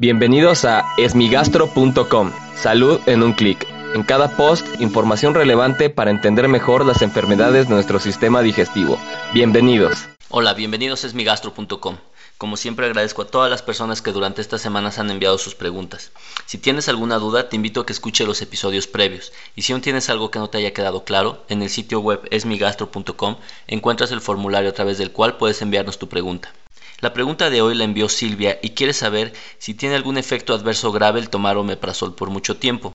Bienvenidos a esmigastro.com. Salud en un clic. En cada post, información relevante para entender mejor las enfermedades de nuestro sistema digestivo. Bienvenidos. Hola, bienvenidos a esmigastro.com. Como siempre agradezco a todas las personas que durante estas semanas han enviado sus preguntas. Si tienes alguna duda, te invito a que escuche los episodios previos. Y si aún tienes algo que no te haya quedado claro, en el sitio web esmigastro.com encuentras el formulario a través del cual puedes enviarnos tu pregunta. La pregunta de hoy la envió Silvia y quiere saber si tiene algún efecto adverso grave el tomar omeprazol por mucho tiempo.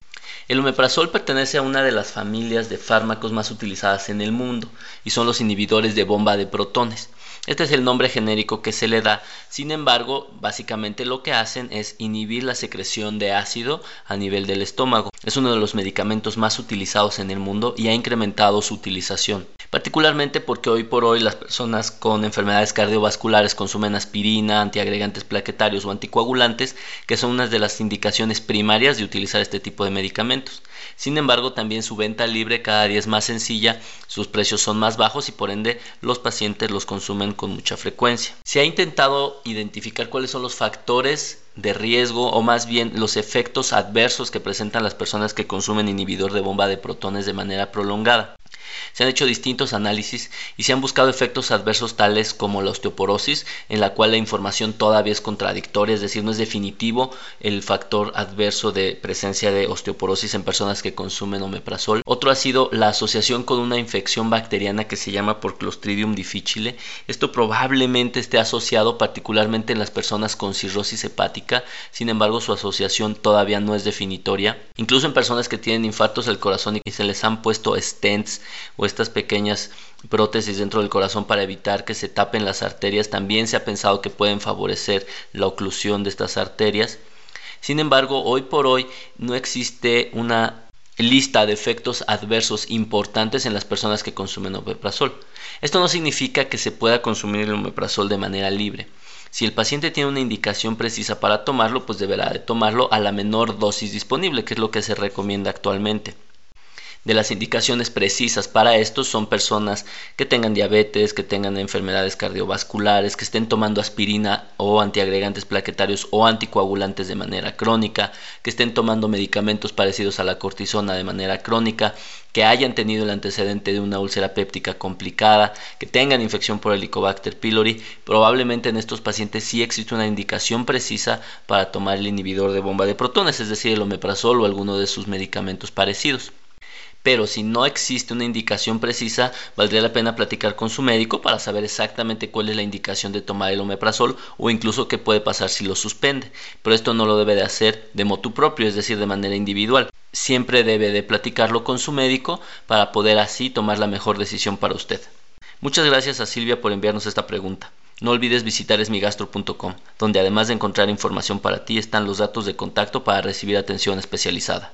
El omeprazol pertenece a una de las familias de fármacos más utilizadas en el mundo y son los inhibidores de bomba de protones. Este es el nombre genérico que se le da, sin embargo, básicamente lo que hacen es inhibir la secreción de ácido a nivel del estómago. Es uno de los medicamentos más utilizados en el mundo y ha incrementado su utilización, particularmente porque hoy por hoy las personas con enfermedades cardiovasculares consumen aspirina, antiagregantes plaquetarios o anticoagulantes, que son unas de las indicaciones primarias de utilizar este tipo de medicamentos. Sin embargo, también su venta libre cada día es más sencilla, sus precios son más bajos y por ende los pacientes los consumen con mucha frecuencia. Se ha intentado identificar cuáles son los factores de riesgo o más bien los efectos adversos que presentan las personas que consumen inhibidor de bomba de protones de manera prolongada. Se han hecho distintos análisis y se han buscado efectos adversos tales como la osteoporosis, en la cual la información todavía es contradictoria, es decir, no es definitivo el factor adverso de presencia de osteoporosis en personas que consumen omeprazol. Otro ha sido la asociación con una infección bacteriana que se llama por Clostridium difficile. Esto probablemente esté asociado particularmente en las personas con cirrosis hepática, sin embargo su asociación todavía no es definitoria. Incluso en personas que tienen infartos del corazón y se les han puesto stents o estas pequeñas prótesis dentro del corazón para evitar que se tapen las arterias. También se ha pensado que pueden favorecer la oclusión de estas arterias. Sin embargo, hoy por hoy no existe una lista de efectos adversos importantes en las personas que consumen omeprazol. Esto no significa que se pueda consumir el omeprazol de manera libre. Si el paciente tiene una indicación precisa para tomarlo, pues deberá de tomarlo a la menor dosis disponible, que es lo que se recomienda actualmente de las indicaciones precisas para esto son personas que tengan diabetes, que tengan enfermedades cardiovasculares, que estén tomando aspirina o antiagregantes plaquetarios o anticoagulantes de manera crónica, que estén tomando medicamentos parecidos a la cortisona de manera crónica, que hayan tenido el antecedente de una úlcera péptica complicada, que tengan infección por Helicobacter pylori, probablemente en estos pacientes sí existe una indicación precisa para tomar el inhibidor de bomba de protones, es decir, el omeprazol o alguno de sus medicamentos parecidos pero si no existe una indicación precisa, valdría la pena platicar con su médico para saber exactamente cuál es la indicación de tomar el omeprazol o incluso qué puede pasar si lo suspende. Pero esto no lo debe de hacer de motu propio, es decir, de manera individual. Siempre debe de platicarlo con su médico para poder así tomar la mejor decisión para usted. Muchas gracias a Silvia por enviarnos esta pregunta. No olvides visitar esmigastro.com, donde además de encontrar información para ti están los datos de contacto para recibir atención especializada.